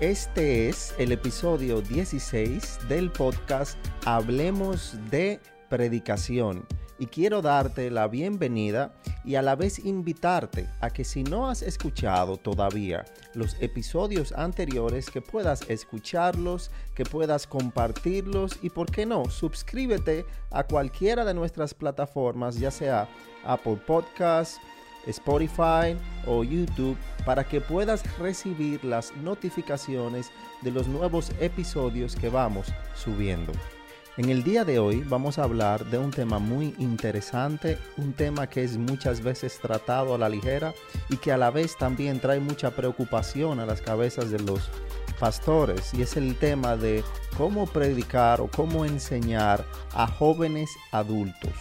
Este es el episodio 16 del podcast Hablemos de Predicación. Y quiero darte la bienvenida y a la vez invitarte a que si no has escuchado todavía los episodios anteriores, que puedas escucharlos, que puedas compartirlos y, por qué no, suscríbete a cualquiera de nuestras plataformas, ya sea Apple Podcasts, Spotify o YouTube para que puedas recibir las notificaciones de los nuevos episodios que vamos subiendo. En el día de hoy vamos a hablar de un tema muy interesante, un tema que es muchas veces tratado a la ligera y que a la vez también trae mucha preocupación a las cabezas de los pastores y es el tema de cómo predicar o cómo enseñar a jóvenes adultos.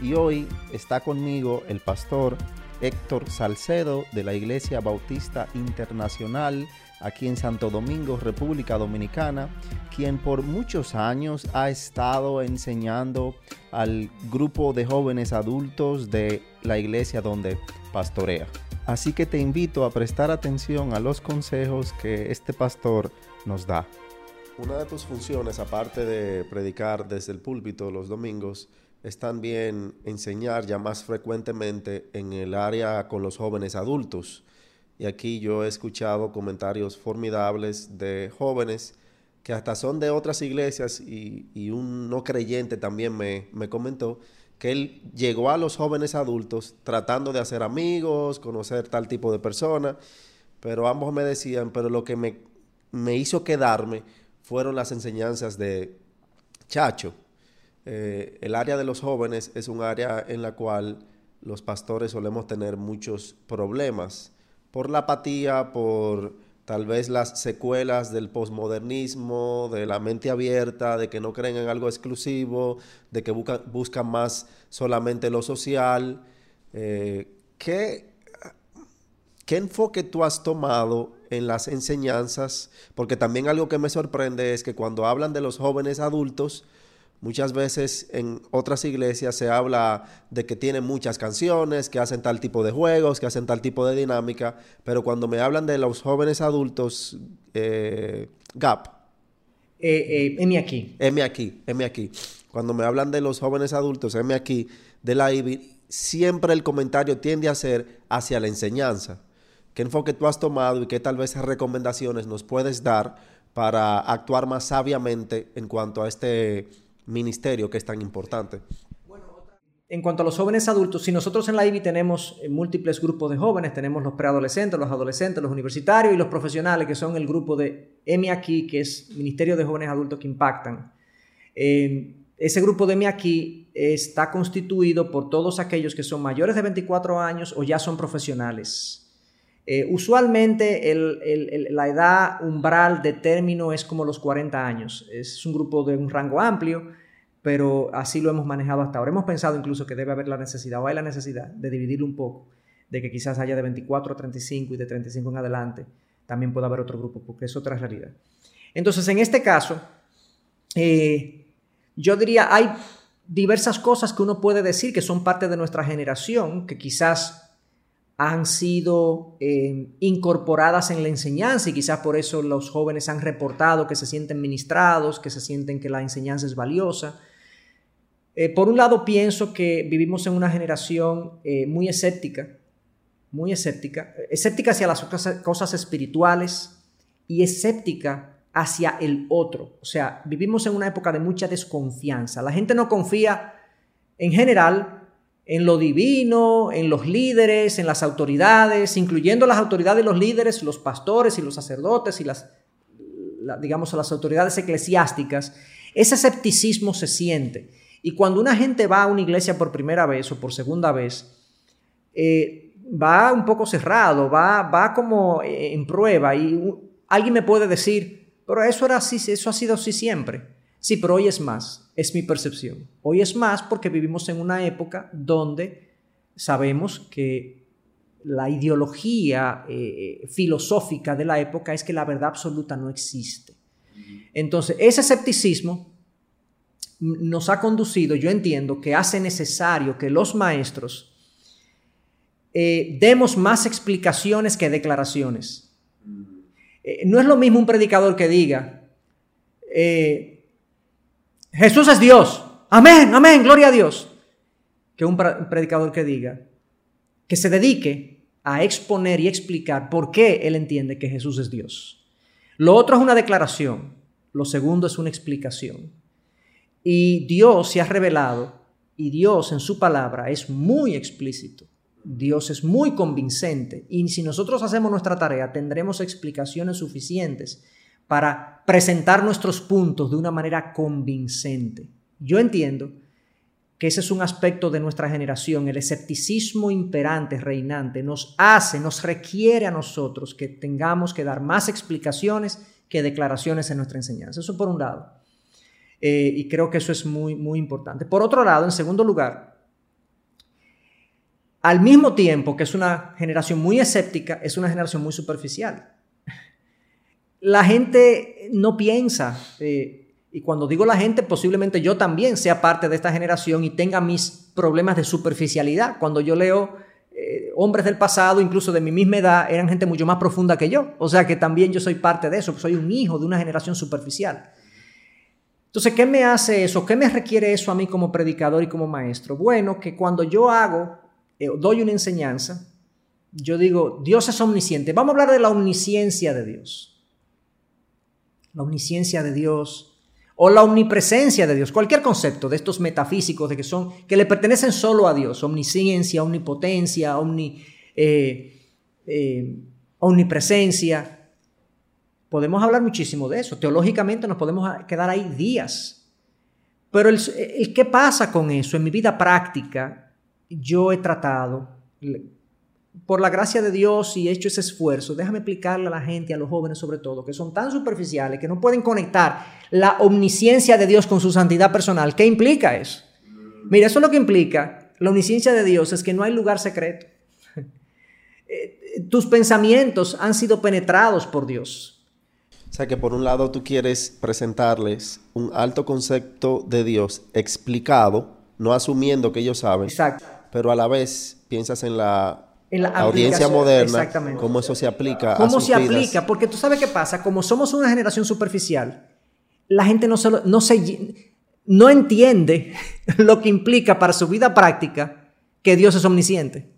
Y hoy está conmigo el pastor Héctor Salcedo de la Iglesia Bautista Internacional aquí en Santo Domingo, República Dominicana, quien por muchos años ha estado enseñando al grupo de jóvenes adultos de la iglesia donde pastorea. Así que te invito a prestar atención a los consejos que este pastor nos da. Una de tus funciones, aparte de predicar desde el púlpito los domingos, es también enseñar ya más frecuentemente en el área con los jóvenes adultos. Y aquí yo he escuchado comentarios formidables de jóvenes que hasta son de otras iglesias y, un no creyente también me, me, comentó que él llegó a los jóvenes adultos tratando de hacer amigos, conocer tal tipo de personas, pero ambos me decían, pero lo que me, me hizo quedarme fueron las enseñanzas de Chacho eh, el área de los jóvenes es un área en la cual los pastores solemos tener muchos problemas por la apatía, por tal vez las secuelas del posmodernismo, de la mente abierta, de que no creen en algo exclusivo, de que buscan, más solamente lo social. Eh, ¿qué, ¿Qué enfoque tú has tomado en las enseñanzas? Porque también algo que me sorprende es que cuando hablan de los jóvenes adultos, Muchas veces en otras iglesias se habla de que tienen muchas canciones, que hacen tal tipo de juegos, que hacen tal tipo de dinámica, pero cuando me hablan de los jóvenes adultos, eh, Gap. Eh, eh, aquí. M aquí, M aquí. Cuando me hablan de los jóvenes adultos, M aquí, de la IBI, siempre el comentario tiende a ser hacia la enseñanza. ¿Qué enfoque tú has tomado y qué tal vez recomendaciones nos puedes dar para actuar más sabiamente en cuanto a este ministerio que es tan importante. En cuanto a los jóvenes adultos, si nosotros en la IBI tenemos eh, múltiples grupos de jóvenes, tenemos los preadolescentes, los adolescentes, los universitarios y los profesionales, que son el grupo de M aquí, que es Ministerio de Jóvenes Adultos que Impactan. Eh, ese grupo de M aquí está constituido por todos aquellos que son mayores de 24 años o ya son profesionales. Eh, usualmente la edad umbral de término es como los 40 años. Es un grupo de un rango amplio, pero así lo hemos manejado hasta ahora. Hemos pensado incluso que debe haber la necesidad o hay la necesidad de dividirlo un poco, de que quizás haya de 24 a 35 y de 35 en adelante también pueda haber otro grupo, porque es otra realidad. Entonces, en este caso, eh, yo diría, hay diversas cosas que uno puede decir que son parte de nuestra generación, que quizás han sido eh, incorporadas en la enseñanza y quizás por eso los jóvenes han reportado que se sienten ministrados, que se sienten que la enseñanza es valiosa. Eh, por un lado pienso que vivimos en una generación eh, muy escéptica, muy escéptica, escéptica hacia las cosas espirituales y escéptica hacia el otro. O sea, vivimos en una época de mucha desconfianza. La gente no confía en general en lo divino, en los líderes, en las autoridades, incluyendo las autoridades los líderes, los pastores y los sacerdotes y las, digamos, las autoridades eclesiásticas, ese escepticismo se siente. Y cuando una gente va a una iglesia por primera vez o por segunda vez, eh, va un poco cerrado, va, va como en prueba y alguien me puede decir, pero eso era así, eso ha sido así siempre. Sí, pero hoy es más, es mi percepción. Hoy es más porque vivimos en una época donde sabemos que la ideología eh, filosófica de la época es que la verdad absoluta no existe. Entonces, ese escepticismo nos ha conducido, yo entiendo, que hace necesario que los maestros eh, demos más explicaciones que declaraciones. Eh, no es lo mismo un predicador que diga, eh, Jesús es Dios, amén, amén, gloria a Dios, que un predicador que diga, que se dedique a exponer y explicar por qué él entiende que Jesús es Dios. Lo otro es una declaración, lo segundo es una explicación. Y Dios se ha revelado y Dios en su palabra es muy explícito. Dios es muy convincente y si nosotros hacemos nuestra tarea tendremos explicaciones suficientes para presentar nuestros puntos de una manera convincente. Yo entiendo que ese es un aspecto de nuestra generación, el escepticismo imperante, reinante, nos hace, nos requiere a nosotros que tengamos que dar más explicaciones que declaraciones en nuestra enseñanza. Eso por un lado. Eh, y creo que eso es muy, muy importante. Por otro lado, en segundo lugar, al mismo tiempo que es una generación muy escéptica, es una generación muy superficial. La gente no piensa, eh, y cuando digo la gente, posiblemente yo también sea parte de esta generación y tenga mis problemas de superficialidad. Cuando yo leo eh, hombres del pasado, incluso de mi misma edad, eran gente mucho más profunda que yo. O sea que también yo soy parte de eso, soy un hijo de una generación superficial. Entonces, ¿qué me hace eso? ¿Qué me requiere eso a mí como predicador y como maestro? Bueno, que cuando yo hago, eh, doy una enseñanza, yo digo, Dios es omnisciente. Vamos a hablar de la omnisciencia de Dios. La omnisciencia de Dios o la omnipresencia de Dios, cualquier concepto de estos metafísicos de que son que le pertenecen solo a Dios, omnisciencia, omnipotencia, omni, eh, eh, omnipresencia. Podemos hablar muchísimo de eso. Teológicamente nos podemos quedar ahí días. Pero el qué pasa con eso en mi vida práctica, yo he tratado por la gracia de Dios y he hecho ese esfuerzo, déjame explicarle a la gente, a los jóvenes sobre todo, que son tan superficiales que no pueden conectar la omnisciencia de Dios con su santidad personal. ¿Qué implica eso? Mira, eso es lo que implica. La omnisciencia de Dios es que no hay lugar secreto. Eh, tus pensamientos han sido penetrados por Dios. O sea que por un lado tú quieres presentarles un alto concepto de Dios explicado, no asumiendo que ellos saben, Exacto. pero a la vez piensas en la en la, audiencia moderna, cómo eso se aplica. ¿Cómo se aplica? Porque tú sabes qué pasa, como somos una generación superficial, la gente no, se, no, se, no entiende lo que implica para su vida práctica que Dios es omnisciente.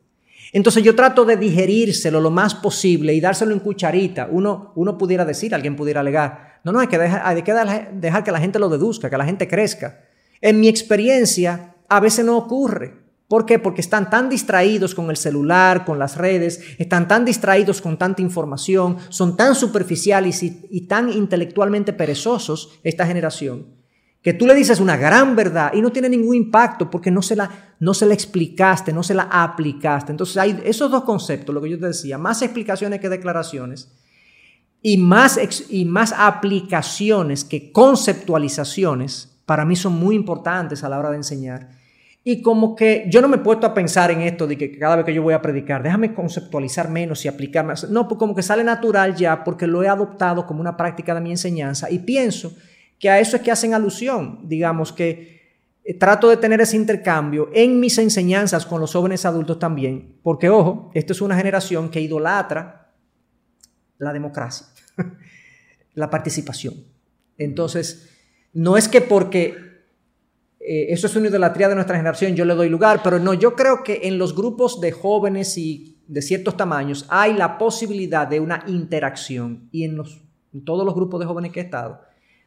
Entonces yo trato de digerírselo lo más posible y dárselo en cucharita. Uno, uno pudiera decir, alguien pudiera alegar, no, no, hay que, dejar, hay que dejar que la gente lo deduzca, que la gente crezca. En mi experiencia, a veces no ocurre. ¿Por qué? Porque están tan distraídos con el celular, con las redes, están tan distraídos con tanta información, son tan superficiales y, tan intelectualmente perezosos esta generación, que tú le dices una gran verdad y no tiene ningún impacto porque no se la, no se la explicaste, no se la aplicaste. Entonces hay esos dos conceptos, lo que yo te decía, más explicaciones que declaraciones y más, y más aplicaciones que conceptualizaciones, para mí son muy importantes a la hora de enseñar y como que yo no me he puesto a pensar en esto de que cada vez que yo voy a predicar, déjame conceptualizar menos y aplicar más. No, pues como que sale natural ya porque lo he adoptado como una práctica de mi enseñanza y pienso que a eso es que hacen alusión. Digamos que eh, trato de tener ese intercambio en mis enseñanzas con los jóvenes adultos también, porque ojo, esta es una generación que idolatra la democracia, la participación. Entonces, no es que porque eh, eso es una idolatría de nuestra generación, yo le doy lugar, pero no, yo creo que en los grupos de jóvenes y de ciertos tamaños hay la posibilidad de una interacción y en, los, todos los grupos de jóvenes que he estado,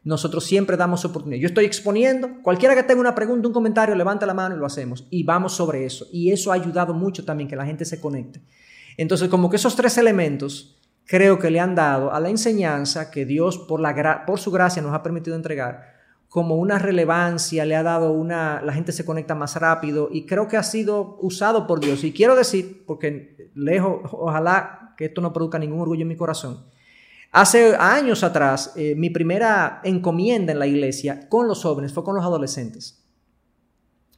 nosotros siempre damos oportunidad. Yo estoy exponiendo, cualquiera que tenga una pregunta, un comentario, levanta la mano y lo hacemos y vamos sobre eso. Y eso ha ayudado mucho también que la gente se conecte. Entonces, como que esos tres elementos creo que le han dado a la enseñanza que Dios por, la por su gracia nos ha permitido entregar como una relevancia, le ha dado una, la gente se conecta más rápido y creo que ha sido usado por Dios. Y quiero decir, porque lejos, ojalá que esto no produzca ningún orgullo en mi corazón. Hace años atrás, eh, mi primera encomienda en la iglesia con los jóvenes fue con los adolescentes.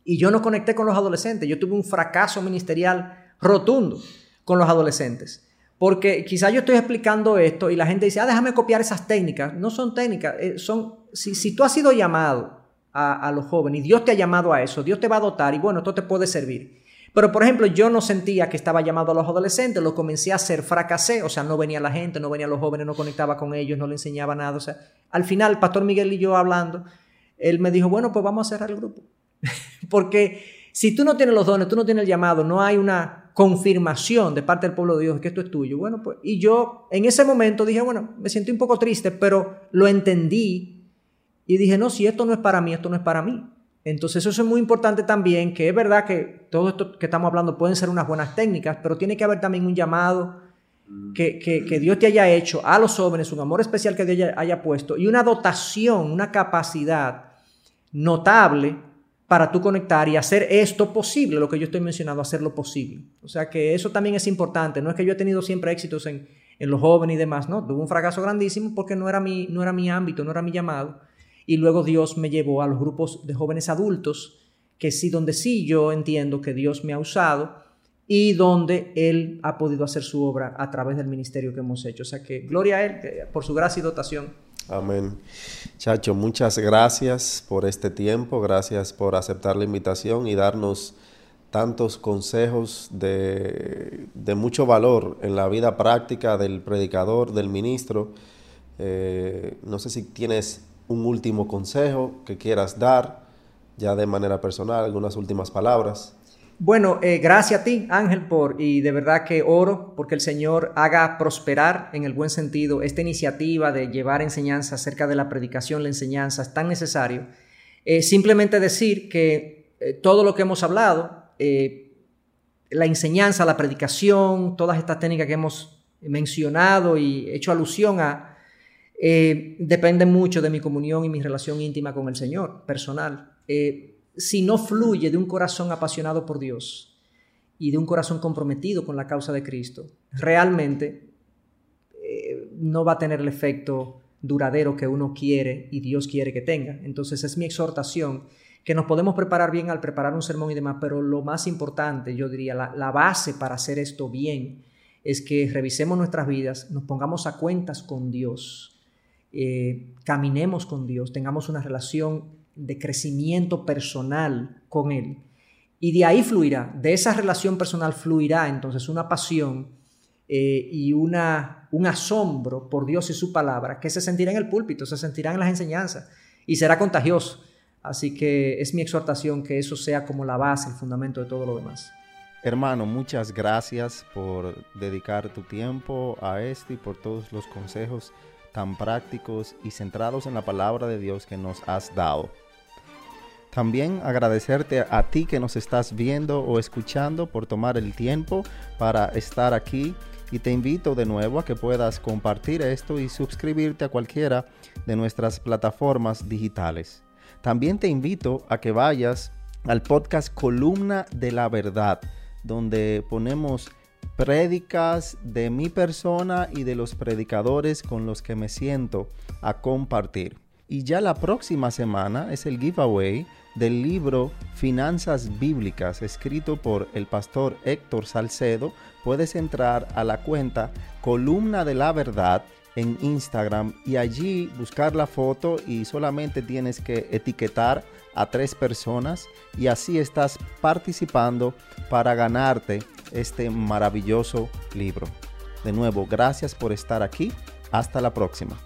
Y yo no conecté con los adolescentes, yo tuve un fracaso ministerial rotundo con los adolescentes. Porque quizá yo estoy explicando esto y la gente dice, ah, déjame copiar esas técnicas. No son técnicas, eh, son, si, tú has sido llamado a, los jóvenes y Dios te ha llamado a eso, Dios te va a dotar y bueno, esto te puede servir. Pero, por ejemplo, yo no sentía que estaba llamado a los adolescentes, lo comencé a hacer, fracasé, o sea, no venía la gente, no venían los jóvenes, no conectaba con ellos, no le enseñaba nada. O sea, al final, Pastor Miguel y yo hablando, él me dijo, bueno, pues vamos a cerrar el grupo. Porque si tú no tienes los dones, tú no tienes el llamado, no hay una confirmación de parte del pueblo de Dios que esto es tuyo. Bueno, pues, y yo en ese momento dije, bueno, me sentí un poco triste, pero lo entendí y dije, no, si esto no es para mí, esto no es para mí. Entonces eso es muy importante también, que es verdad que todo esto que estamos hablando pueden ser unas buenas técnicas, pero tiene que haber también un llamado que, que, Dios te haya hecho a los jóvenes, un amor especial que Dios haya puesto y una dotación, una capacidad notable para tú conectar y hacer esto posible, lo que yo estoy mencionando, hacerlo posible. O sea que eso también es importante. No es que yo he tenido siempre éxitos en, en los jóvenes y demás, no, tuve un fracaso grandísimo porque no era, mi, no era mi ámbito, no era mi llamado. Y luego Dios me llevó a los grupos de jóvenes adultos, que sí, donde sí yo entiendo que Dios me ha usado y donde Él ha podido hacer su obra a través del ministerio que hemos hecho. O sea que gloria a Él por su gracia y dotación. Amén. Chacho, muchas gracias por este tiempo, gracias por aceptar la invitación y darnos tantos consejos de, mucho valor en la vida práctica del predicador, del ministro. Eh, no sé si tienes un último consejo que quieras dar, ya de manera personal, algunas últimas palabras. Bueno, eh, gracias a ti, Ángel, por, y de verdad que oro porque el Señor haga prosperar en el buen sentido esta iniciativa de llevar enseñanza acerca de la predicación, la enseñanza, es tan necesario. Eh, simplemente decir que eh, todo lo que hemos hablado, la enseñanza, la predicación, todas estas técnicas que hemos mencionado y hecho alusión a, depende mucho de mi comunión y mi relación íntima con el Señor, personal si no fluye de un corazón apasionado por Dios y de un corazón comprometido con la causa de Cristo, realmente eh, no va a tener el efecto duradero que uno quiere y Dios quiere que tenga. Entonces es mi exhortación que nos podemos preparar bien al preparar un sermón y demás, pero lo más importante, yo diría, la, base para hacer esto bien es que revisemos nuestras vidas, nos pongamos a cuentas con Dios, eh, caminemos con Dios, tengamos una relación de crecimiento personal con Él. Y de ahí fluirá, de esa relación personal fluirá entonces una pasión eh, y una, un asombro por Dios y su palabra que se sentirá en el púlpito, se sentirá en las enseñanzas y será contagioso. Así que es mi exhortación que eso sea como la base, el fundamento de todo lo demás. Hermano, muchas gracias por dedicar tu tiempo a esto y por todos los consejos tan prácticos y centrados en la palabra de Dios que nos has dado. También agradecerte a ti que nos estás viendo o escuchando por tomar el tiempo para estar aquí y te invito de nuevo a que puedas compartir esto y suscribirte a cualquiera de nuestras plataformas digitales. También te invito a que vayas al podcast Columna de la Verdad, donde ponemos prédicas de mi persona y de los predicadores con los que me siento a compartir. Y ya la próxima semana es el giveaway del libro Finanzas Bíblicas, escrito por el pastor Héctor Salcedo, puedes entrar a la cuenta Columna de la Verdad en Instagram y allí buscar la foto y solamente tienes que etiquetar a tres personas y así estás participando para ganarte este maravilloso libro. De nuevo, gracias por estar aquí. Hasta la próxima.